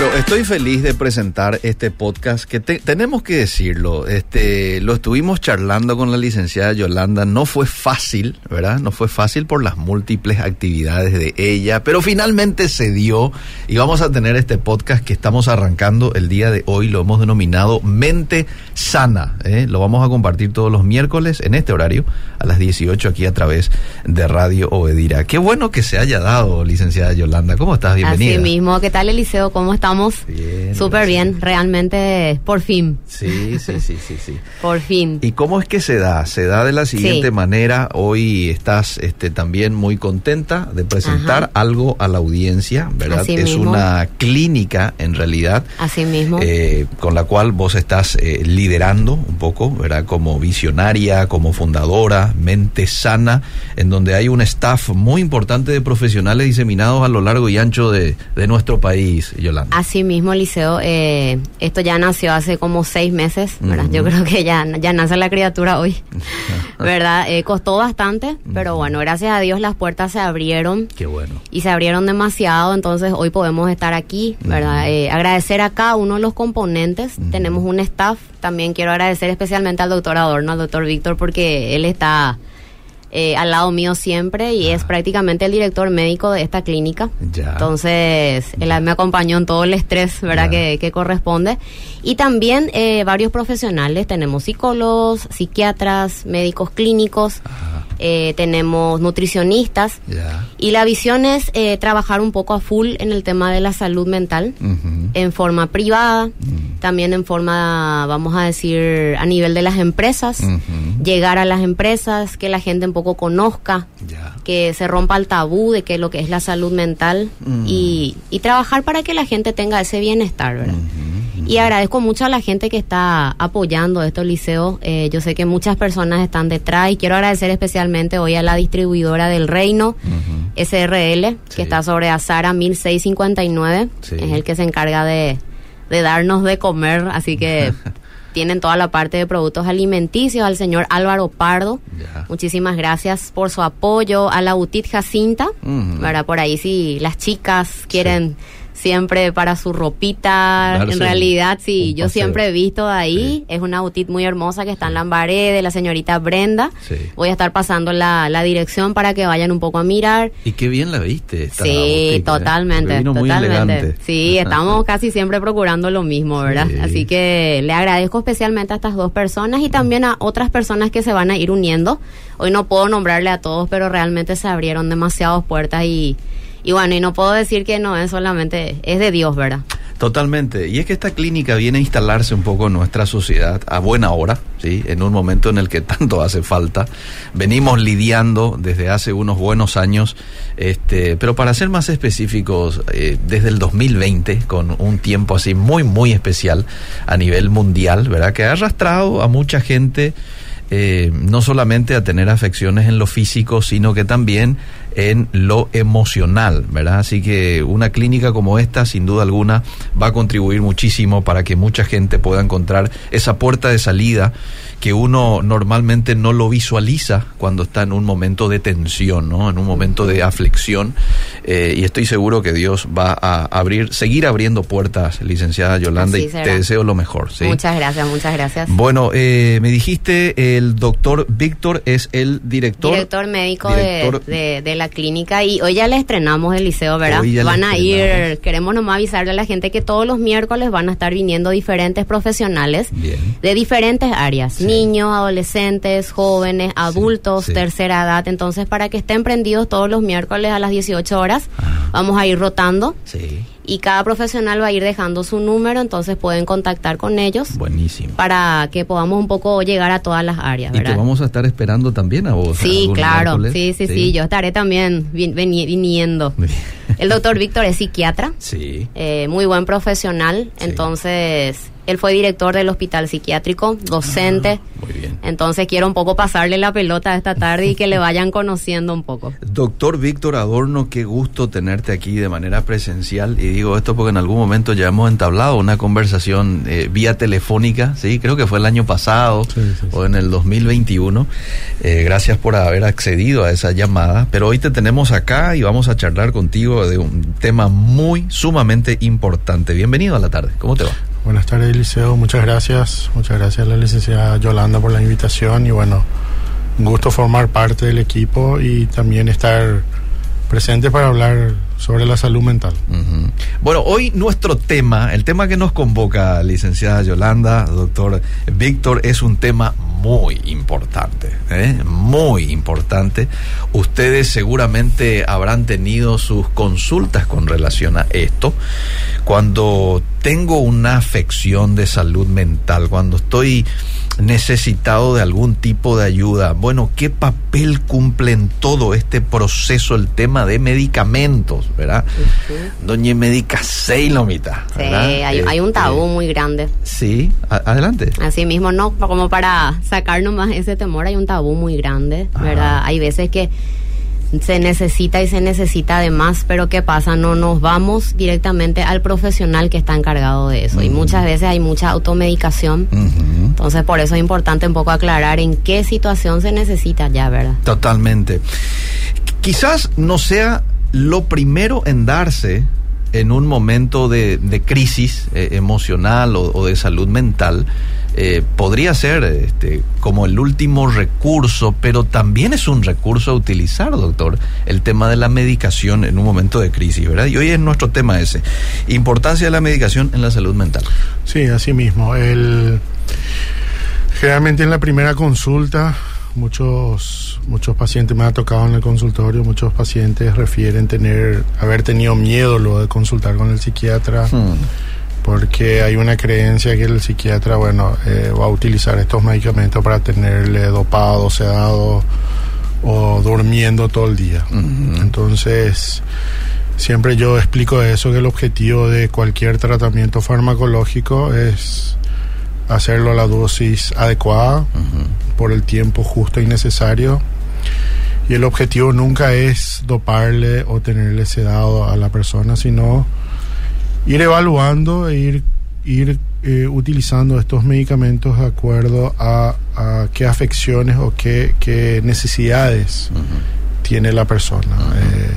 Bueno, estoy feliz de presentar este podcast que te- tenemos que decirlo. Este, lo estuvimos charlando con la licenciada Yolanda. No fue fácil, ¿verdad? No fue fácil por las múltiples actividades de ella, pero finalmente se dio y vamos a tener este podcast que estamos arrancando el día de hoy. Lo hemos denominado Mente Sana. ¿eh? Lo vamos a compartir todos los miércoles en este horario a las 18 aquí a través de Radio Obedira. Qué bueno que se haya dado, licenciada Yolanda. ¿Cómo estás? Bienvenida. Así mismo, ¿qué tal Eliseo? ¿Cómo estamos? Súper bien, realmente, por fin, Sí, sí, sí, sí, sí. por fin. ¿Y cómo es que se da? Se da de la siguiente Sí. manera. Hoy estás este, también muy contenta de presentar Ajá. algo a la audiencia, ¿verdad? Así es mismo. una clínica, en realidad, Así mismo. eh, con la cual vos estás eh, liderando un poco, ¿verdad? Como visionaria, como fundadora, mente sana, en donde hay un staff muy importante de profesionales diseminados a lo largo y ancho de, de nuestro país, Yolanda. Así mismo, Liceo, eh, esto ya nació hace como seis meses, ¿verdad? Yo creo que ya, ya nace la criatura hoy, ¿verdad? Eh, costó bastante, pero bueno, gracias a Dios las puertas se abrieron Qué bueno. y se abrieron demasiado, entonces hoy podemos estar aquí, ¿verdad? Eh, agradecer a cada uno de los componentes, tenemos un staff, también quiero agradecer especialmente al doctor Adorno, al doctor Víctor, porque él está eh, al lado mío siempre y es Ah. prácticamente el director médico de esta clínica. Ya. Entonces, él me acompañó en todo el estrés, ¿verdad?, que, que corresponde. Y también eh, varios profesionales, tenemos psicólogos, psiquiatras, médicos clínicos, eh, tenemos nutricionistas. Y la visión es eh, trabajar un poco a full en el tema de la salud mental, en forma privada, Mm. también en forma, vamos a decir, a nivel de las empresas, llegar a las empresas, que la gente un poco conozca, Ya. que se rompa el tabú de que lo que es la salud mental Mm. y, y trabajar para que la gente tenga ese bienestar. Y agradezco mucho a la gente que está apoyando estos liceos. Eh, yo sé que muchas personas están detrás y quiero agradecer especialmente hoy a la distribuidora del Reino. SRL, Sí. que está sobre Azara 1659. Sí. Es el que se encarga de, de darnos de comer, así que tienen toda la parte de productos alimenticios. Al señor Álvaro Pardo, muchísimas gracias por su apoyo. A la Butit Jacinta. ¿verdad? Por ahí si las chicas quieren... Siempre para su ropita, Darse en realidad sí, yo siempre he visto ahí, Sí. es una boutique muy hermosa que está en Lambaré, de la señorita Brenda. Sí. Voy a estar pasando la, la dirección para que vayan un poco a mirar. Y qué bien la viste. esta Sí, boutique, ¿eh? totalmente, vino totalmente. Sí, estamos casi siempre procurando lo mismo, ¿verdad? Sí. Así que le agradezco especialmente a estas dos personas y también a otras personas que se van a ir uniendo. Hoy no puedo nombrarle a todos, pero realmente se abrieron demasiadas puertas y, y bueno, y no puedo decir que no es solamente, es de Dios, ¿verdad? Totalmente. Y es que esta clínica viene a instalarse un poco en nuestra sociedad a buena hora, ¿sí? En un momento en el que tanto hace falta. Venimos lidiando desde hace unos buenos años, este, pero para ser más específicos, eh, desde el 2020, con un tiempo así muy, muy especial a nivel mundial, ¿verdad? Que ha arrastrado a mucha gente. eh, no solamente a tener afecciones en lo físico, sino que también en lo emocional, ¿verdad? Así que una clínica como esta, sin duda alguna, va a contribuir muchísimo para que mucha gente pueda encontrar esa puerta de salida que uno normalmente no lo visualiza cuando está en un momento de tensión, ¿no? En un momento de aflicción. Eh, y estoy seguro que Dios va a abrir, seguir abriendo puertas, licenciada Yolanda, y te deseo lo mejor, ¿sí? Muchas gracias, muchas gracias. Bueno, eh, me dijiste, el doctor Víctor es el director. Director médico director- de, de, de la clínica y hoy ya le estrenamos el liceo, ¿verdad? Hoy ya le van a ir, queremos nomás avisarle a la gente que todos los miércoles van a estar viniendo diferentes profesionales Bien. de diferentes áreas, Sí. Niños, adolescentes, jóvenes, adultos, tercera edad, entonces para que estén prendidos todos los miércoles a las 18 horas, Ah. vamos a ir rotando Sí, y cada profesional va a ir dejando su número, entonces pueden contactar con ellos buenísimo. para que podamos un poco llegar a todas las áreas, Y te vamos a estar esperando también a vos. Sí, claro. Sí, sí, sí, Yo estaré también vin- viniendo. Muy bien. El doctor Víctor es psiquiatra, Sí. eh, muy buen profesional. Sí. Entonces, Él fue director del hospital psiquiátrico, docente. Ah, muy bien. Entonces quiero un poco pasarle la pelota esta tarde y que le vayan conociendo un poco. Doctor Víctor Adorno, qué gusto tenerte aquí de manera presencial. Y digo esto porque en algún momento ya hemos entablado una conversación eh, vía telefónica, sí, creo que fue el año pasado Sí, sí, sí. o en el 2021. Eh, gracias por haber accedido a esa llamada. Pero hoy te tenemos acá y vamos a charlar contigo de un tema muy sumamente importante. Bienvenido a la tarde. ¿Cómo te va? Buenas tardes, Liceo. Muchas gracias. Muchas gracias a la licenciada Yolanda por la invitación y bueno, un gusto formar parte del equipo y también estar presente para hablar sobre la salud mental. Bueno, hoy nuestro tema, el tema que nos convoca, licenciada Yolanda, doctor Víctor, es un tema muy importante, ¿eh? muy importante. Ustedes seguramente habrán tenido sus consultas con relación a esto. Cuando tengo una afección de salud mental, cuando estoy necesitado de algún tipo de ayuda, bueno, ¿qué papel cumple en todo este proceso el tema de medicamentos, verdad? Doña Médica Seilomita. Sí, hay, hay un Este, tabú muy grande. Sí, a- adelante. Así mismo, no como para sacarnos más ese temor, hay un tabú muy grande, ¿verdad? Hay veces que se necesita y se necesita de más, pero ¿qué pasa? No nos vamos directamente al profesional que está encargado de eso. Y muchas veces hay mucha automedicación. Entonces, por eso es importante un poco aclarar en qué situación se necesita ya, ¿verdad? Totalmente. Quizás no sea lo primero en darse en un momento de, de crisis eh, emocional o, o de salud mental. Eh, podría ser este, como el último recurso, pero también es un recurso a utilizar, doctor, el tema de la medicación en un momento de crisis, ¿verdad? Y hoy es nuestro tema ese, importancia de la medicación en la salud mental. Sí, así mismo. El, generalmente en la primera consulta, muchos, muchos pacientes me ha tocado en el consultorio, muchos pacientes refieren tener, haber tenido miedo luego de consultar con el psiquiatra. Hmm. Porque hay una creencia que el psiquiatra, bueno, eh, va a utilizar estos medicamentos para tenerle dopado, sedado o durmiendo todo el día. Entonces, siempre yo explico eso, que el objetivo de cualquier tratamiento farmacológico es hacerlo a la dosis adecuada Ujú. por el tiempo justo y necesario. Y el objetivo nunca es doparle o tenerle sedado a la persona, sino ir evaluando e ir, ir eh, utilizando estos medicamentos de acuerdo a, a qué afecciones o qué, qué necesidades tiene la persona. Eh,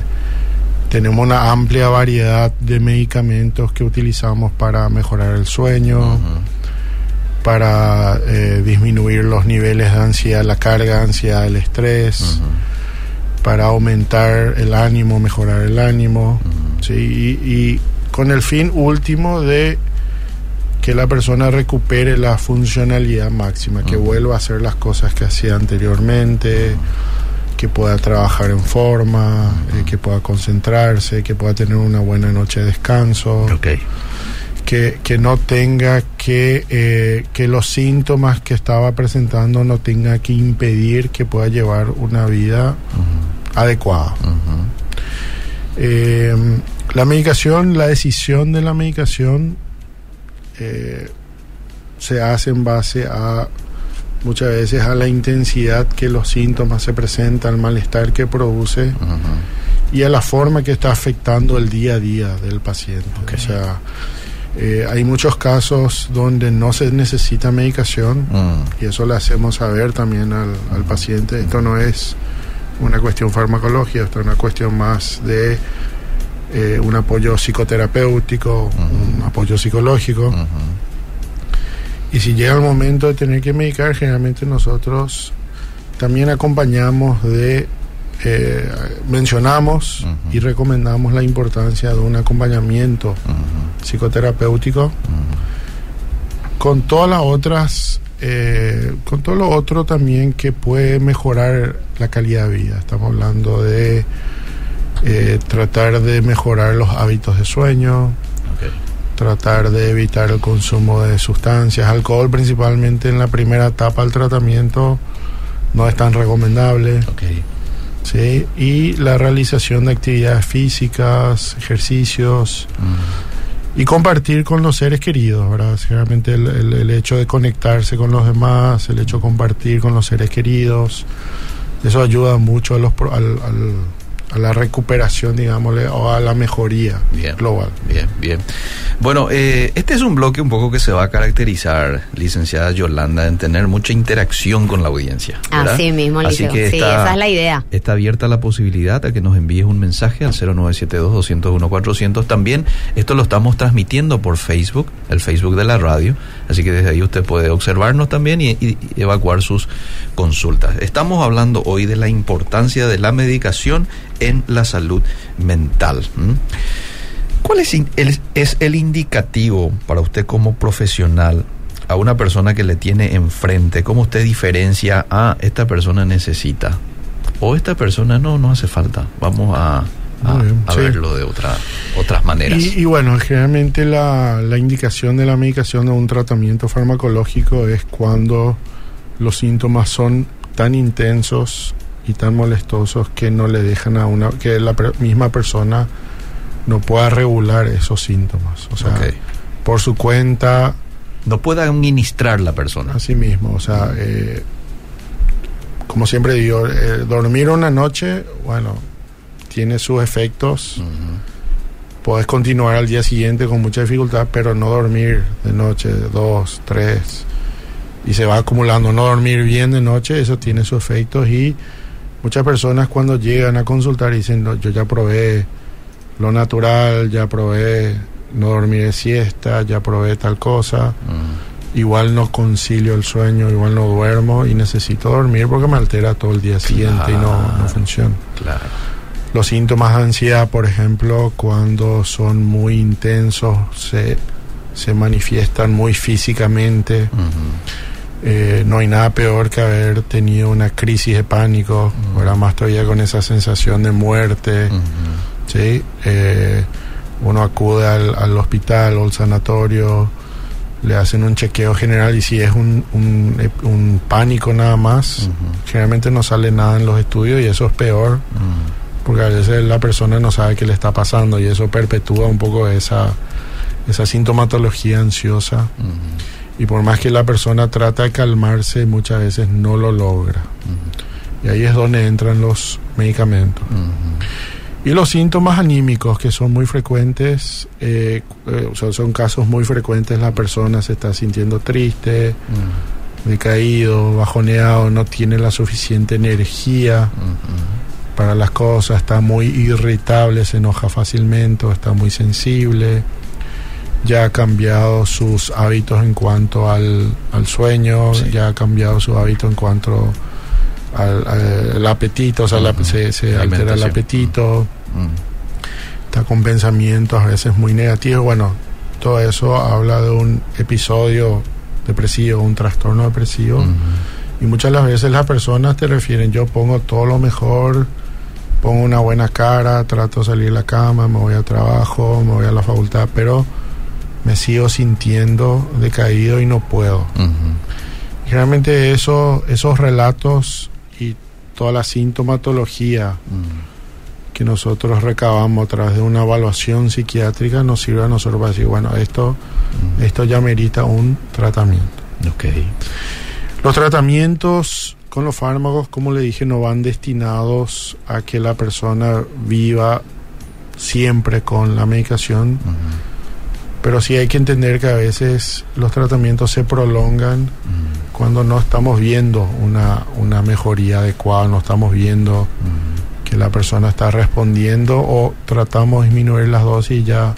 tenemos una amplia variedad de medicamentos que utilizamos para mejorar el sueño, para eh, disminuir los niveles de ansiedad, la carga de ansiedad, el estrés, para aumentar el ánimo, mejorar el ánimo. ¿sí? y, y con el fin último de que la persona recupere la funcionalidad máxima, que vuelva a hacer las cosas que hacía anteriormente, que pueda trabajar en forma, eh, que pueda concentrarse, que pueda tener una buena noche de descanso Ok. que, que no tenga que, eh, que los síntomas que estaba presentando no tenga que impedir que pueda llevar una vida adecuada. Eh, la medicación, la decisión de la medicación eh, se hace en base a muchas veces a la intensidad que los síntomas se presentan, al malestar que produce y a la forma que está afectando el día a día del paciente. O sea, eh, hay muchos casos donde no se necesita medicación Mm. y eso le hacemos saber también al, al paciente. Esto no es una cuestión farmacológica, esto es una cuestión más de eh, un apoyo psicoterapéutico, un apoyo psicológico. Y si llega el momento de tener que medicar, generalmente nosotros también acompañamos de, eh, mencionamos y recomendamos la importancia de un acompañamiento psicoterapéutico con todas las otras, eh, con todo lo otro también que puede mejorar la calidad de vida. Estamos hablando de eh, tratar de mejorar los hábitos de sueño, tratar de evitar el consumo de sustancias, alcohol principalmente en la primera etapa del tratamiento no es tan recomendable. ¿sí? Y la realización de actividades físicas, ejercicios, Ujú. y compartir con los seres queridos, ¿verdad? Realmente el, el, el, hecho de conectarse con los demás, el hecho de compartir con los seres queridos, eso ayuda mucho a los, al, al a la recuperación, digámosle, o a la mejoría bien, global. Bien, bien. Bueno, eh, este es un bloque un poco que se va a caracterizar, licenciada Yolanda, en tener mucha interacción con la audiencia. ¿verdad? Así mismo, Así Liceo. que sí, está, esa es la idea. Está abierta la posibilidad a que nos envíes un mensaje al 0972-201-400. También esto lo estamos transmitiendo por Facebook, el Facebook de la radio. Así que desde ahí usted puede observarnos también y evacuar sus consultas. Estamos hablando hoy de la importancia de la medicación en la salud mental. ¿Cuál es el, es el indicativo para usted como profesional a una persona que le tiene enfrente? ¿Cómo usted diferencia, ah, esta persona necesita? O esta persona no, no hace falta. Vamos a, a, bien, a sí. verlo de otra, otras maneras. Y, y bueno, generalmente la, la indicación de la medicación de un tratamiento farmacológico es cuando los síntomas son tan intensos y tan molestosos que no le dejan a una que la per misma persona no pueda regular esos síntomas o sea por su cuenta no pueda administrar la persona. así mismo o sea eh, como siempre digo eh, dormir una noche bueno tiene sus efectos Ujú. Podés continuar al día siguiente con mucha dificultad, pero no dormir de noche, dos, tres, y se va acumulando. No dormir bien de noche, eso tiene sus efectos y muchas personas cuando llegan a consultar dicen, no, yo ya probé lo natural, ya probé no dormir de siesta, ya probé tal cosa, Ujú. igual no concilio el sueño, igual no duermo y necesito dormir porque me altera todo el día siguiente y no, no funciona. Claro. Los síntomas de ansiedad, por ejemplo, cuando son muy intensos, se, se manifiestan muy físicamente. Eh, no hay nada peor que haber tenido una crisis de pánico, Mm. ahora más todavía con esa sensación de muerte. ¿sí? Eh, uno acude al, al hospital o al sanatorio, le hacen un chequeo general y si es un, un, un pánico nada más, generalmente no sale nada en los estudios y eso es peor porque a veces la persona no sabe qué le está pasando y eso perpetúa un poco esa, esa sintomatología ansiosa. Y por más que la persona trata de calmarse muchas veces no lo logra. Y ahí es donde entran los medicamentos. Y los síntomas anímicos que son muy frecuentes eh, eh, o sea, son casos muy frecuentes. La persona se está sintiendo triste decaído bajoneado no tiene la suficiente energía para las cosas, está muy irritable, se enoja fácilmente, está muy sensible, ya ha cambiado sus hábitos en cuanto al, al sueño, Sí. ya ha cambiado su hábito en cuanto al, al- al apetito, o sea, la- se, se altera el apetito, está con pensamientos a veces muy negativos, bueno, todo eso habla de un episodio depresivo, un trastorno depresivo. Y muchas de las veces las personas te refieren, yo pongo todo lo mejor, pongo una buena cara, trato de salir de la cama, me voy a trabajo, me voy a la facultad, pero me sigo sintiendo decaído y no puedo. Ujú. Generalmente eso, esos relatos y toda la sintomatología Ujú. que nosotros recabamos a través de una evaluación psiquiátrica nos sirve a nosotros para decir, bueno, esto, Ujú. esto ya merita un tratamiento. Los tratamientos con los fármacos, como le dije, no van destinados a que la persona viva siempre con la medicación. Pero sí hay que entender que a veces los tratamientos se prolongan Ujú. cuando no estamos viendo una, una mejoría adecuada, no estamos viendo Ujú. que la persona está respondiendo o tratamos de disminuir las dosis y ya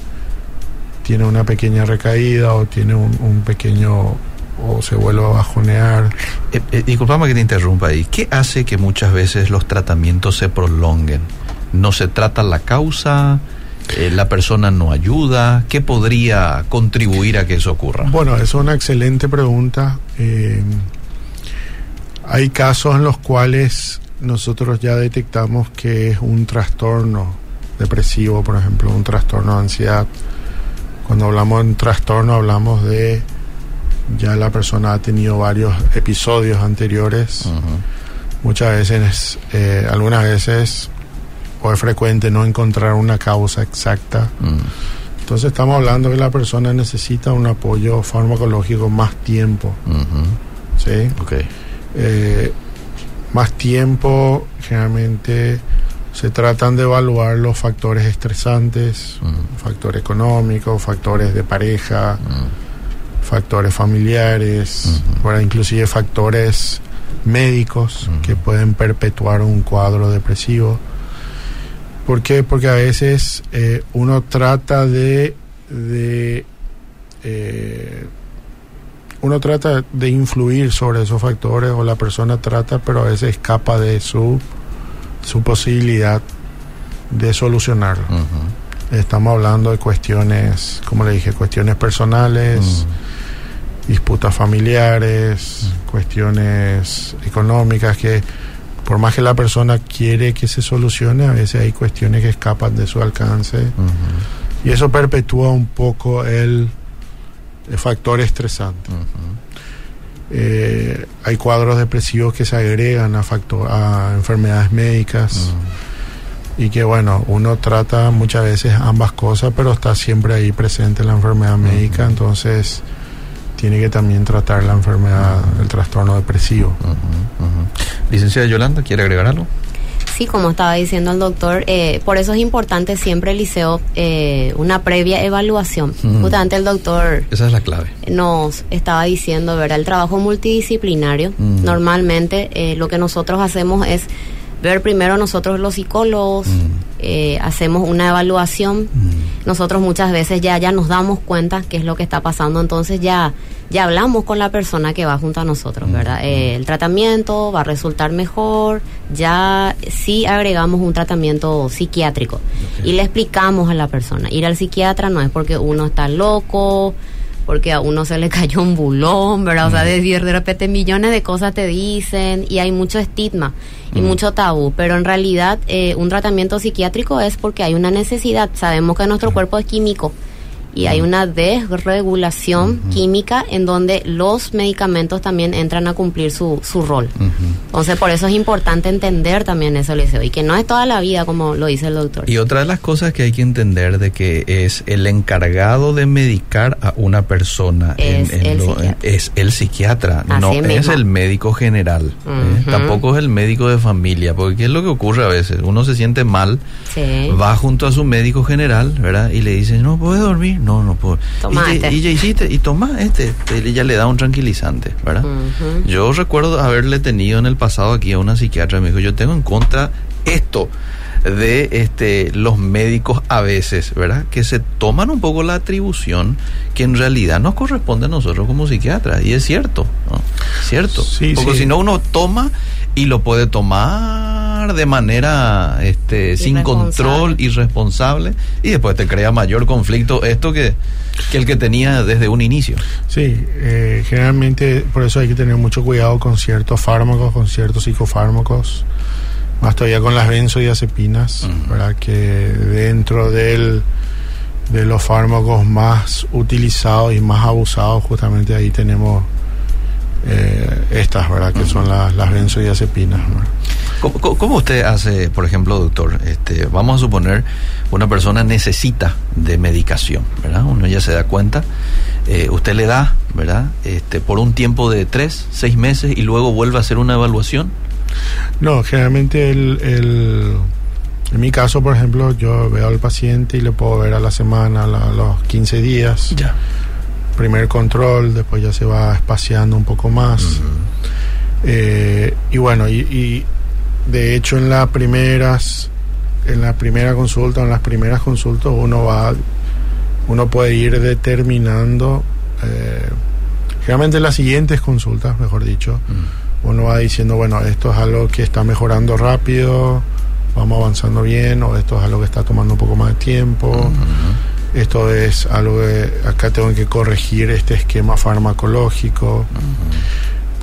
tiene una pequeña recaída o tiene un, un pequeño o se vuelve a bajonear. Eh, eh, disculpame que te interrumpa ahí. ¿Qué hace que muchas veces los tratamientos se prolonguen? ¿No se trata la causa? Eh, ¿La persona no ayuda? ¿Qué podría contribuir a que eso ocurra? Bueno, es una excelente pregunta. Eh, hay casos en los cuales nosotros ya detectamos que es un trastorno depresivo, por ejemplo, un trastorno de ansiedad. Cuando hablamos de un trastorno hablamos de ya la persona ha tenido varios episodios anteriores. Muchas veces, eh, algunas veces, o es frecuente no encontrar una causa exacta Mm. Entonces estamos hablando que la persona necesita un apoyo farmacológico más tiempo. ¿sí? Eh, más tiempo, generalmente se tratan de evaluar los factores estresantes, Mm. factor económico, factores de pareja, Mm. factores familiares, bueno, inclusive factores médicos que pueden perpetuar un cuadro depresivo. ¿Por qué? Porque a veces eh, uno trata de, de eh, uno trata de influir sobre esos factores o la persona trata, pero a veces escapa de su, su posibilidad de solucionarlo. Estamos hablando de cuestiones, como le dije, cuestiones personales, disputas familiares, cuestiones económicas que por más que la persona quiere que se solucione, a veces hay cuestiones que escapan de su alcance. Y eso perpetúa un poco el, el factor estresante. Eh, hay cuadros depresivos que se agregan a, factor, a enfermedades médicas. Y que bueno, uno trata muchas veces ambas cosas, pero está siempre ahí presente la enfermedad médica, entonces tiene que también tratar la enfermedad, el trastorno depresivo. Ujú. Ujú. Licenciada Yolanda, ¿quiere agregar algo? Sí, como estaba diciendo el doctor, eh, por eso es importante siempre, Liceo, eh, una previa evaluación. Mm. Justamente el doctor Esa es la clave. nos estaba diciendo, ¿verdad? El trabajo multidisciplinario, Mm. normalmente eh, lo que nosotros hacemos es ver primero nosotros los psicólogos, Mm. eh, hacemos una evaluación, nosotros muchas veces ya, ya nos damos cuenta qué es lo que está pasando, entonces ya, ya hablamos con la persona que va junto a nosotros, ¿verdad? Eh, el tratamiento va a resultar mejor, ya sí agregamos un tratamiento psiquiátrico y le explicamos a la persona, ir al psiquiatra no es porque uno está loco, porque a uno se le cayó un bulón, ¿verdad? O sea, de, de repente millones de cosas te dicen y hay mucho estigma y mucho tabú, pero en realidad eh, un tratamiento psiquiátrico es porque hay una necesidad. Sabemos que nuestro cuerpo es químico y hay una desregulación química en donde los medicamentos también entran a cumplir su, su rol. Entonces, por eso es importante entender también eso, Liceo, y que no es toda la vida, como lo dice el doctor. Y otra de las cosas que hay que entender de que es el encargado de medicar a una persona Es el psiquiatra. es el psiquiatra, Así no es mismo. el médico general, ¿eh? Tampoco es el médico de familia, porque ¿qué es lo que ocurre a veces? Uno se siente mal, Sí. va junto a su médico general, ¿verdad? Y le dice, no puedes dormir, no, no puedo. Toma y, te- este. y ya hiciste, y toma este, y ya le da un tranquilizante, ¿verdad? Yo recuerdo haberle tenido en el pasado aquí a una psiquiatra, me dijo, yo tengo en contra esto de este los médicos a veces, ¿verdad? Que se toman un poco la atribución que en realidad nos corresponde a nosotros como psiquiatras. Y es cierto, ¿no? Cierto. Sí, Porque sí. si no uno toma y lo puede tomar de manera este sin control, irresponsable, y después te crea mayor conflicto esto que, que el que tenía desde un inicio. Sí, eh, generalmente por eso hay que tener mucho cuidado con ciertos fármacos, con ciertos psicofármacos, más todavía con las benzodiazepinas, Ujú. ¿verdad? que dentro del, de los fármacos más utilizados y más abusados, justamente ahí tenemos eh, estas, ¿verdad? que son las, las benzodiazepinas. ¿verdad? ¿Cómo, usted hace, por ejemplo, doctor? Este, vamos a suponer una persona necesita de medicación, ¿verdad? Uno ya se da cuenta. eh, usted le da, ¿verdad? Este, por un tiempo de tres, seis meses y luego vuelve a hacer una evaluación. No, generalmente el, el- en mi caso, por ejemplo, yo veo al paciente y le puedo ver a la semana, a, los 15 días. Ya. primer control, después ya se va espaciando un poco más. Eh, y bueno, y, y de hecho en las primeras, en la primera consulta, en las primeras consultas uno va, uno puede ir determinando, eh, generalmente en las siguientes consultas, mejor dicho, uno va diciendo, bueno, esto es algo que está mejorando rápido, vamos avanzando bien, o esto es algo que está tomando un poco más de tiempo. Esto es algo que acá tengo que corregir este esquema farmacológico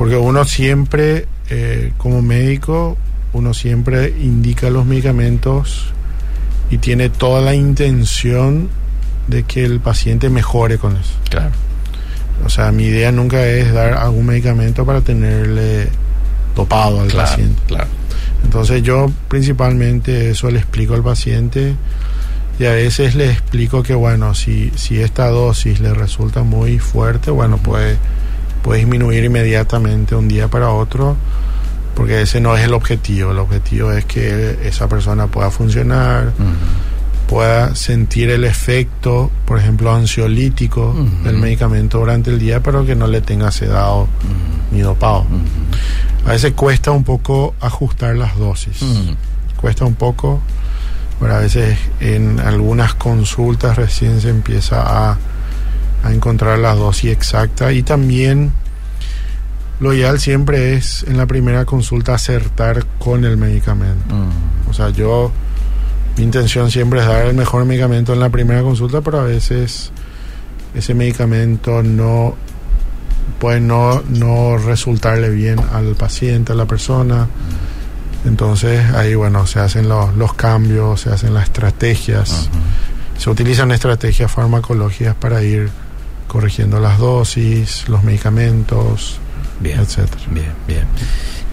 porque uno siempre eh, como médico uno siempre indica los medicamentos y tiene toda la intención de que el paciente mejore con eso Claro. o sea mi idea nunca es dar algún medicamento para tenerle topado al Claro, paciente claro. entonces yo principalmente eso le explico al paciente Y a veces le explico que, bueno, si, si esta dosis le resulta muy fuerte, bueno, puede, puede disminuir inmediatamente un día para otro, porque ese no es el objetivo. El objetivo es que esa persona pueda funcionar, pueda sentir el efecto, por ejemplo, ansiolítico del medicamento durante el día, pero que no le tenga sedado ni dopado. A veces cuesta un poco ajustar las dosis. Cuesta un poco pero a veces en algunas consultas recién se empieza a, a encontrar la dosis exacta y también lo ideal siempre es en la primera consulta acertar con el medicamento. O sea, yo, mi intención siempre es dar el mejor medicamento en la primera consulta, pero a veces ese medicamento no puede no, no resultarle bien al paciente, a la persona. Entonces ahí, bueno, se hacen los, los cambios, se hacen las estrategias, se utilizan estrategias farmacológicas para ir corrigiendo las dosis, los medicamentos, Bien, etcétera. bien, bien.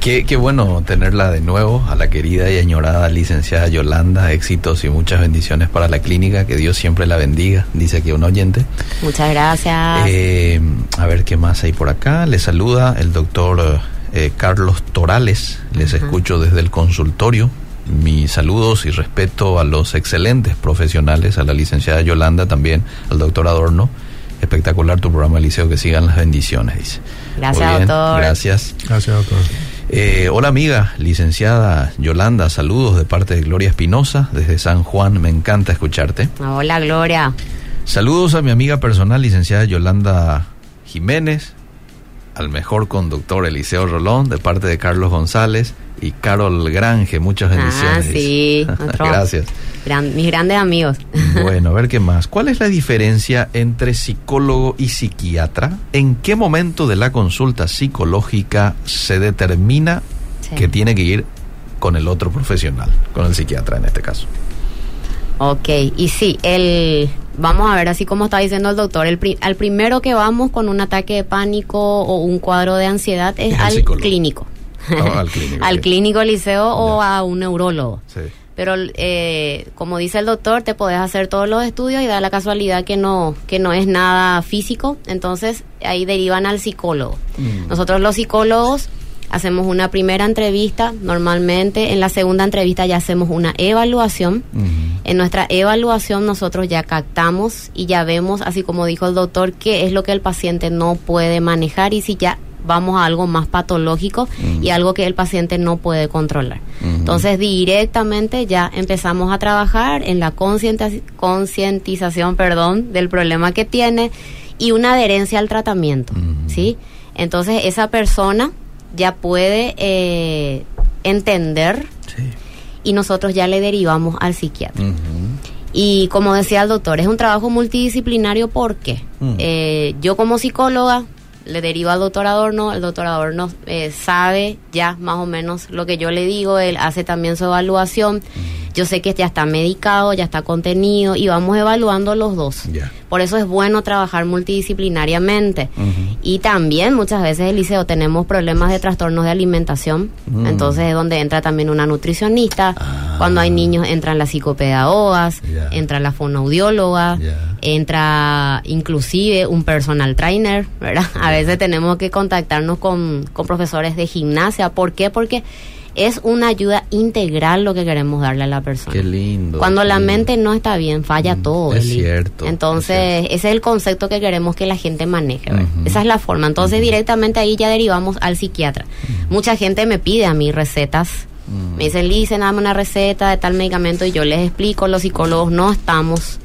Qué, qué bueno tenerla de nuevo, a la querida y añorada licenciada Yolanda. Éxitos y muchas bendiciones para la clínica. Que Dios siempre la bendiga, dice aquí un oyente. Muchas gracias. Eh, a ver qué más hay por acá. Le saluda el doctor eh, Carlos Torales. Les escucho desde el consultorio. Mis saludos y respeto a los excelentes profesionales, a la licenciada Yolanda también, al doctor Adorno. Espectacular tu programa, Eliseo. Que sigan las bendiciones, dice. Gracias, bien, doctor. Gracias. Gracias, doctor. Eh, hola amiga, licenciada Yolanda, saludos de parte de Gloria Espinosa desde San Juan, me encanta escucharte. Hola, Gloria. Saludos a mi amiga personal, licenciada Yolanda Jiménez, al mejor conductor Eliseo Rolón de parte de Carlos González y Carol Grange, muchas bendiciones. Ah, sí. Gracias. gran- mis grandes amigos. Bueno, a ver qué más. ¿Cuál es la diferencia entre psicólogo y psiquiatra? ¿En qué momento de la consulta psicológica se determina Sí. que tiene que ir con el otro profesional, con el psiquiatra en este caso? Ok, y sí, el, vamos a ver, así como está diciendo el doctor, el pri- al primero que vamos con un ataque de pánico o un cuadro de ansiedad es, Es al clínico. Al clínico, al clínico liceo o a un neurólogo. Sí. Pero eh, como dice el doctor, te podés hacer todos los estudios y da la casualidad que no que no es nada físico, entonces ahí derivan al psicólogo. Mm. Nosotros los psicólogos hacemos una primera entrevista, normalmente en la segunda entrevista ya hacemos una evaluación. En nuestra evaluación nosotros ya captamos y ya vemos, así como dijo el doctor, qué es lo que el paciente no puede manejar y si ya vamos a algo más patológico y algo que el paciente no puede controlar. Entonces directamente ya empezamos a trabajar en la concientiz- concientización, perdón, del problema que tiene y una adherencia al tratamiento. ¿sí? Entonces esa persona ya puede eh, entender Sí. y nosotros ya le derivamos al psiquiatra. Y como decía el doctor, es un trabajo multidisciplinario porque Mm. eh, yo como psicóloga le derivo al doctor Adorno, el doctor Adorno eh, sabe ya más o menos lo que yo le digo, él hace también su evaluación. Yo sé que ya está medicado, ya está contenido y vamos evaluando los dos. Por eso es bueno trabajar multidisciplinariamente. Y también muchas veces, Eliseo, tenemos problemas de trastornos de alimentación. Mm. Entonces es donde entra también una nutricionista. Ah. Cuando hay niños entran las psicopedagogas, Ya. entra la fonoaudióloga, Ya. entra inclusive un personal trainer, ¿verdad? A veces tenemos que contactarnos con, con profesores de gimnasia. ¿Por qué? Porque es una ayuda integral lo que queremos darle a la persona. Qué lindo. Cuando qué la lindo. mente no está bien, falla Mm, todo. es Eli. cierto, es Entonces, cierto. ese es el concepto que queremos que la gente maneje. Esa es la forma. Entonces, directamente ahí ya derivamos al psiquiatra. Mucha gente me pide a mí recetas. Mm. Me dicen, Lice, dame una receta de tal medicamento y yo les explico. Los psicólogos no estamos,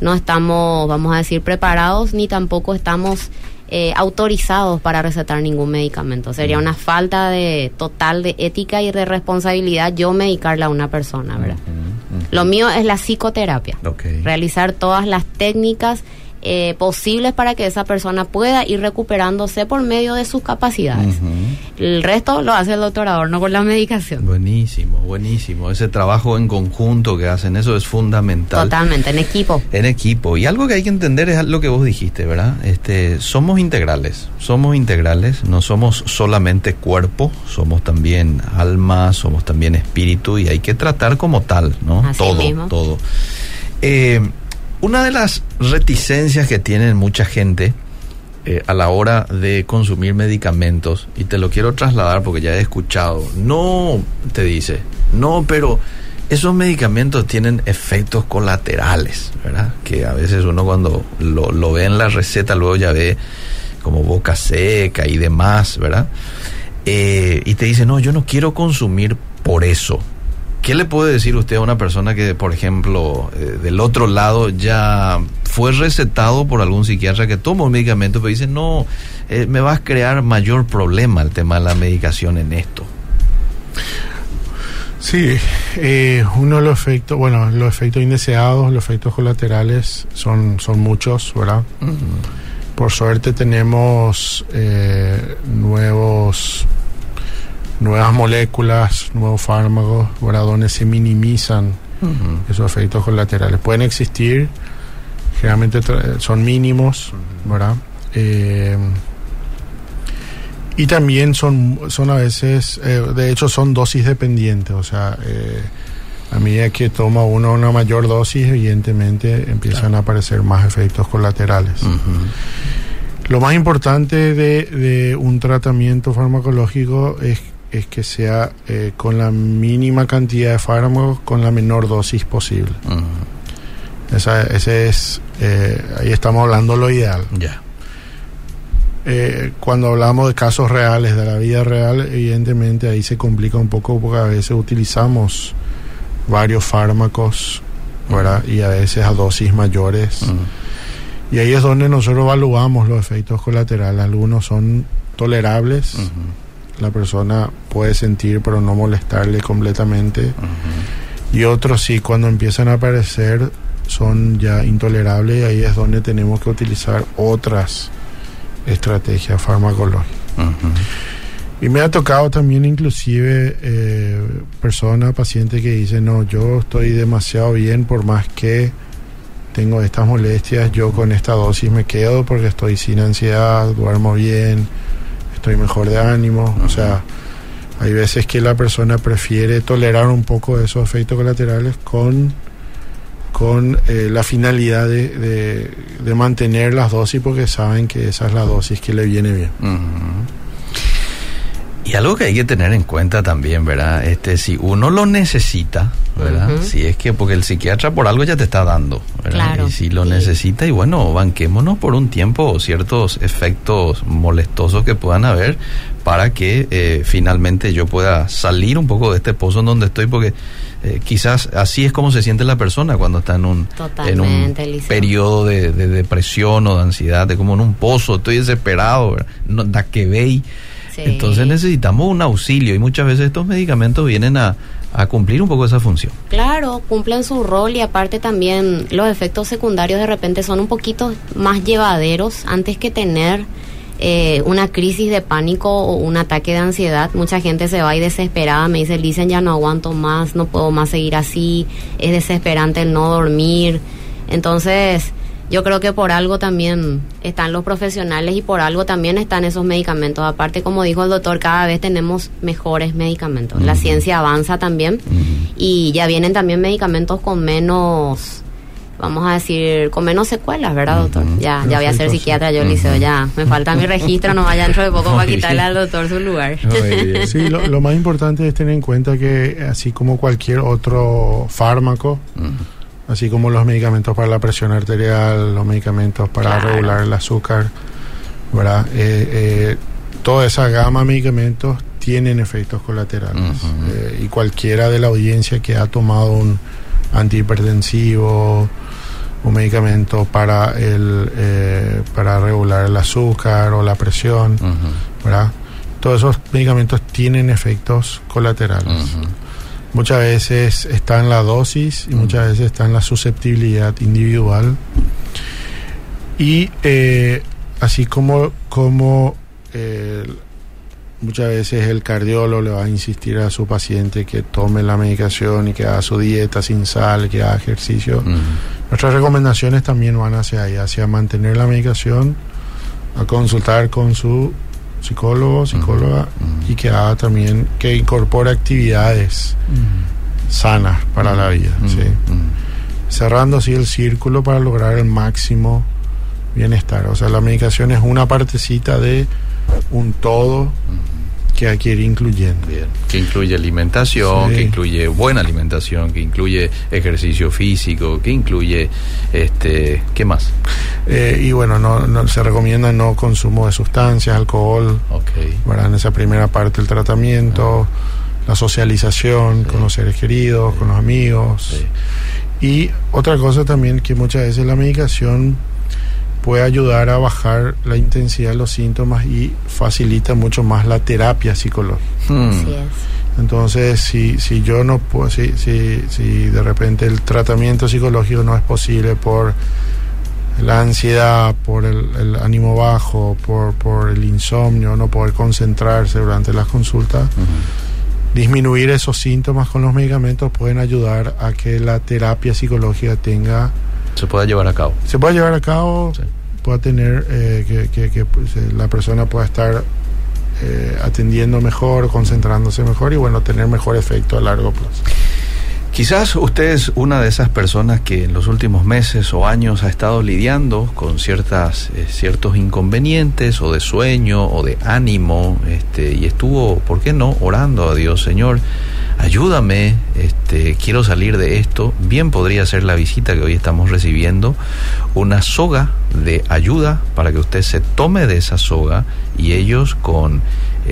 no estamos, vamos a decir, preparados ni tampoco estamos eh, autorizados para recetar ningún medicamento. Sería una falta de total de ética y de responsabilidad yo medicarle a una persona, ¿verdad? Lo mío es la psicoterapia. Realizar todas las técnicas eh, posibles para que esa persona pueda ir recuperándose por medio de sus capacidades. El resto lo hace el doctor Adorno con la medicación. Buenísimo, buenísimo. Ese trabajo en conjunto que hacen, eso es fundamental. Totalmente, en equipo. En equipo. Y algo que hay que entender es lo que vos dijiste, ¿verdad? Este, somos integrales. Somos integrales. No somos solamente cuerpo, somos también alma, somos también espíritu y hay que tratar como tal, ¿no? Así todo, mismo. todo. Eh, una de las reticencias que tienen mucha gente eh, a la hora de consumir medicamentos, y te lo quiero trasladar porque ya he escuchado, no, te dice, no, pero esos medicamentos tienen efectos colaterales, ¿verdad? Que a veces uno cuando lo, lo ve en la receta luego ya ve como boca seca y demás, ¿verdad? Eh, y te dice, no, yo no quiero consumir por eso. ¿Qué le puede decir usted a una persona que, por ejemplo, eh, del otro lado ya fue recetado por algún psiquiatra que toma un medicamento, pero dice, no, eh, me va a crear mayor problema el tema de la medicación en esto? Sí, eh, uno de los efectos, bueno, los efectos indeseados, los efectos colaterales son, son muchos, ¿verdad? Por suerte tenemos nuevos nuevas moléculas, nuevos fármacos, ¿verdad? Donde se minimizan esos efectos colaterales. Pueden existir, generalmente son mínimos, ¿verdad? Eh, y también son, son a veces, eh, de hecho son dosis dependientes, o sea, eh, a medida que toma uno una mayor dosis, evidentemente empiezan a aparecer más efectos colaterales. Lo más importante de, de un tratamiento farmacológico es, es que sea eh, con la mínima cantidad de fármacos, con la menor dosis posible. Esa, ese es, eh, ahí estamos hablando lo ideal. Ya. Eh, cuando hablamos de casos reales, de la vida real, evidentemente ahí se complica un poco porque a veces utilizamos varios fármacos, ¿verdad? Y a veces a dosis mayores. Y ahí es donde nosotros evaluamos los efectos colaterales. Algunos son tolerables, la persona puede sentir pero no molestarle completamente. Y otros sí, cuando empiezan a aparecer, son ya intolerables y ahí es donde tenemos que utilizar otras estrategias farmacológicas. Y me ha tocado también inclusive eh, personas, pacientes que dicen, no, yo estoy demasiado bien por más que tengo estas molestias, yo con esta dosis me quedo porque estoy sin ansiedad, duermo bien, estoy mejor de ánimo. O sea, hay veces que la persona prefiere tolerar un poco esos efectos colaterales con, con eh, la finalidad de, de mantener las dosis porque saben que esa es la dosis que le viene bien. Y algo que hay que tener en cuenta también, ¿verdad? Este, si uno lo necesita, ¿verdad? Si es que, porque el psiquiatra por algo ya te está dando, ¿verdad? Claro, Y si lo sí. necesita, y bueno, banquémonos por un tiempo ciertos efectos molestosos que puedan haber para que eh, finalmente yo pueda salir un poco de este pozo en donde estoy, porque eh, quizás así es como se siente la persona cuando está en un, en un periodo de, de depresión o de ansiedad, de como en un pozo, estoy desesperado, ¿verdad? No, da que veis. Sí. Entonces necesitamos un auxilio y muchas veces estos medicamentos vienen a, a cumplir un poco esa función. Claro, cumplen su rol y aparte también los efectos secundarios de repente son un poquito más llevaderos antes que tener eh, una crisis de pánico o un ataque de ansiedad. Mucha gente se va y desesperada, me dice, dicen ya no aguanto más, no puedo más seguir así, es desesperante el no dormir. Entonces, yo creo que por algo también están los profesionales y por algo también están esos medicamentos. Aparte, como dijo el doctor, cada vez tenemos mejores medicamentos. La ciencia avanza también y ya vienen también medicamentos con menos, vamos a decir, con menos secuelas, ¿verdad, doctor? Ya, ya voy a ser psiquiatra yo, Liceo, ya. Me falta mi registro, no vaya dentro de poco para quitarle al doctor su lugar. Sí, lo, lo más importante es tener en cuenta que así como cualquier otro fármaco, así como los medicamentos para la presión arterial, los medicamentos para Claro. regular el azúcar, ¿verdad? Eh, eh, toda esa gama de medicamentos tienen efectos colaterales. Eh, y cualquiera de la audiencia que ha tomado un antihipertensivo, un medicamento para el eh, para regular el azúcar o la presión, Ujú, ¿verdad? Todos esos medicamentos tienen efectos colaterales. Muchas veces está en la dosis y muchas veces está en la susceptibilidad individual. Y eh, así como, como eh, muchas veces el cardiólogo le va a insistir a su paciente que tome la medicación y que haga su dieta sin sal, que haga ejercicio. Nuestras recomendaciones también van hacia ahí, hacia mantener la medicación, a consultar con su psicólogo, psicóloga y que haga también, que incorpore actividades sanas para la vida. ¿sí? cerrando así el círculo para lograr el máximo bienestar. O sea, la medicación es una partecita de un todo que hay que ir incluyendo. Bien. Que incluye alimentación, Sí. que incluye buena alimentación, que incluye ejercicio físico, que incluye, este, ¿qué más? Eh, y bueno, no, no- se recomienda no consumo de sustancias, alcohol, Ok. ¿verdad? en esa primera parte del tratamiento, la socialización con los seres queridos, con los amigos. Sí. Y otra cosa también que muchas veces la medicación puede ayudar a bajar la intensidad de los síntomas y facilita mucho más la terapia psicológica. Hmm. Así es. Entonces, si, si yo no puedo, si, si, si de repente el tratamiento psicológico no es posible por la ansiedad, por el, el ánimo bajo, por, por el insomnio, no poder concentrarse durante las consultas, disminuir esos síntomas con los medicamentos pueden ayudar a que la terapia psicológica tenga, Se puede llevar a cabo. se pueda llevar a cabo, Sí. pueda tener, eh, que, que- que, pues, eh, la persona pueda estar eh, atendiendo mejor, concentrándose mejor y bueno, tener mejor efecto a largo plazo. Quizás usted es una de esas personas que en los últimos meses o años ha estado lidiando con ciertas eh, ciertos inconvenientes o de sueño o de ánimo, este, y estuvo, ¿por qué no?, orando a Dios, Señor, ayúdame, este, quiero salir de esto. Bien podría ser la visita que hoy estamos recibiendo, una soga de ayuda para que usted se tome de esa soga y ellos con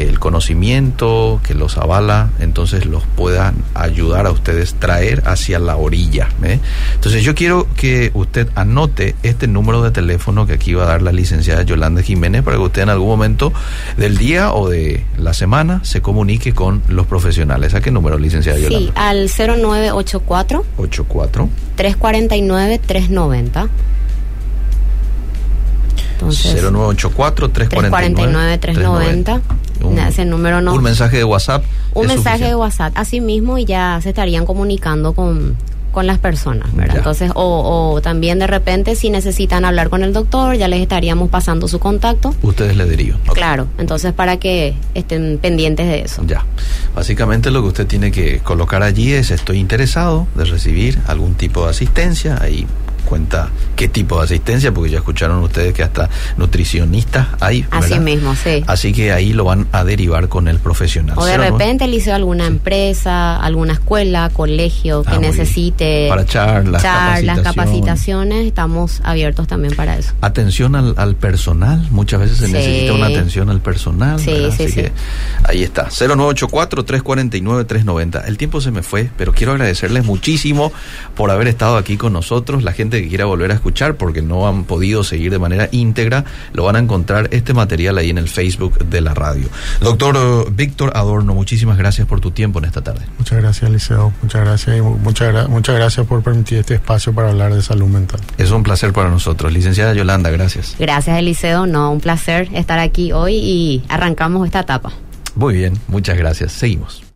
el conocimiento que los avala, entonces los puedan ayudar a ustedes traer hacia la orilla. ¿eh? Entonces yo quiero que usted anote este número de teléfono que aquí va a dar la licenciada Yolanda Jiménez para que usted en algún momento del día o de la semana se comunique con los profesionales. ¿A qué número, licenciada Sí, Yolanda? al 0984 84 349 390. Entonces, 0984 349 349 390. Un, Ese número no. un mensaje de WhatsApp. un mensaje de. WhatsApp, así mismo y ya se estarían comunicando con, con las personas, ¿verdad? Ya. Entonces, o, o también de repente si necesitan hablar con el doctor, ya les estaríamos pasando su contacto. Ustedes le dirían. Claro, entonces para que estén pendientes de eso. Ya. Básicamente lo que usted tiene que colocar allí es estoy interesado de recibir algún tipo de asistencia. Ahí cuenta qué tipo de asistencia, porque ya escucharon ustedes que hasta nutricionistas hay. Así mismo, sí. Así que ahí lo van a derivar con el profesional. O de repente el liceo alguna Sí. empresa, alguna escuela, colegio que Ah, bien. necesite Para charlas, charlas, capacitaciones, estamos abiertos también para eso. Atención al, al personal, muchas veces se Sí. necesita una atención al personal. Sí, ¿verdad? sí, Así sí. que ahí está, 0984-349-390. El tiempo se me fue, pero quiero agradecerles muchísimo por haber estado aquí con nosotros. La gente que quiera volver a escuchar porque no han podido seguir de manera íntegra, lo van a encontrar este material ahí en el Facebook de la radio. Doctor eh, Víctor Adorno, muchísimas gracias por tu tiempo en esta tarde. Muchas gracias, Liceo. Muchas gracias y muchas gracias por permitir este espacio para hablar de salud mental. Es un placer para nosotros. Licenciada Yolanda, gracias. Gracias Eliseo, no, un placer estar aquí hoy y arrancamos esta etapa. Muy bien, muchas gracias. Seguimos.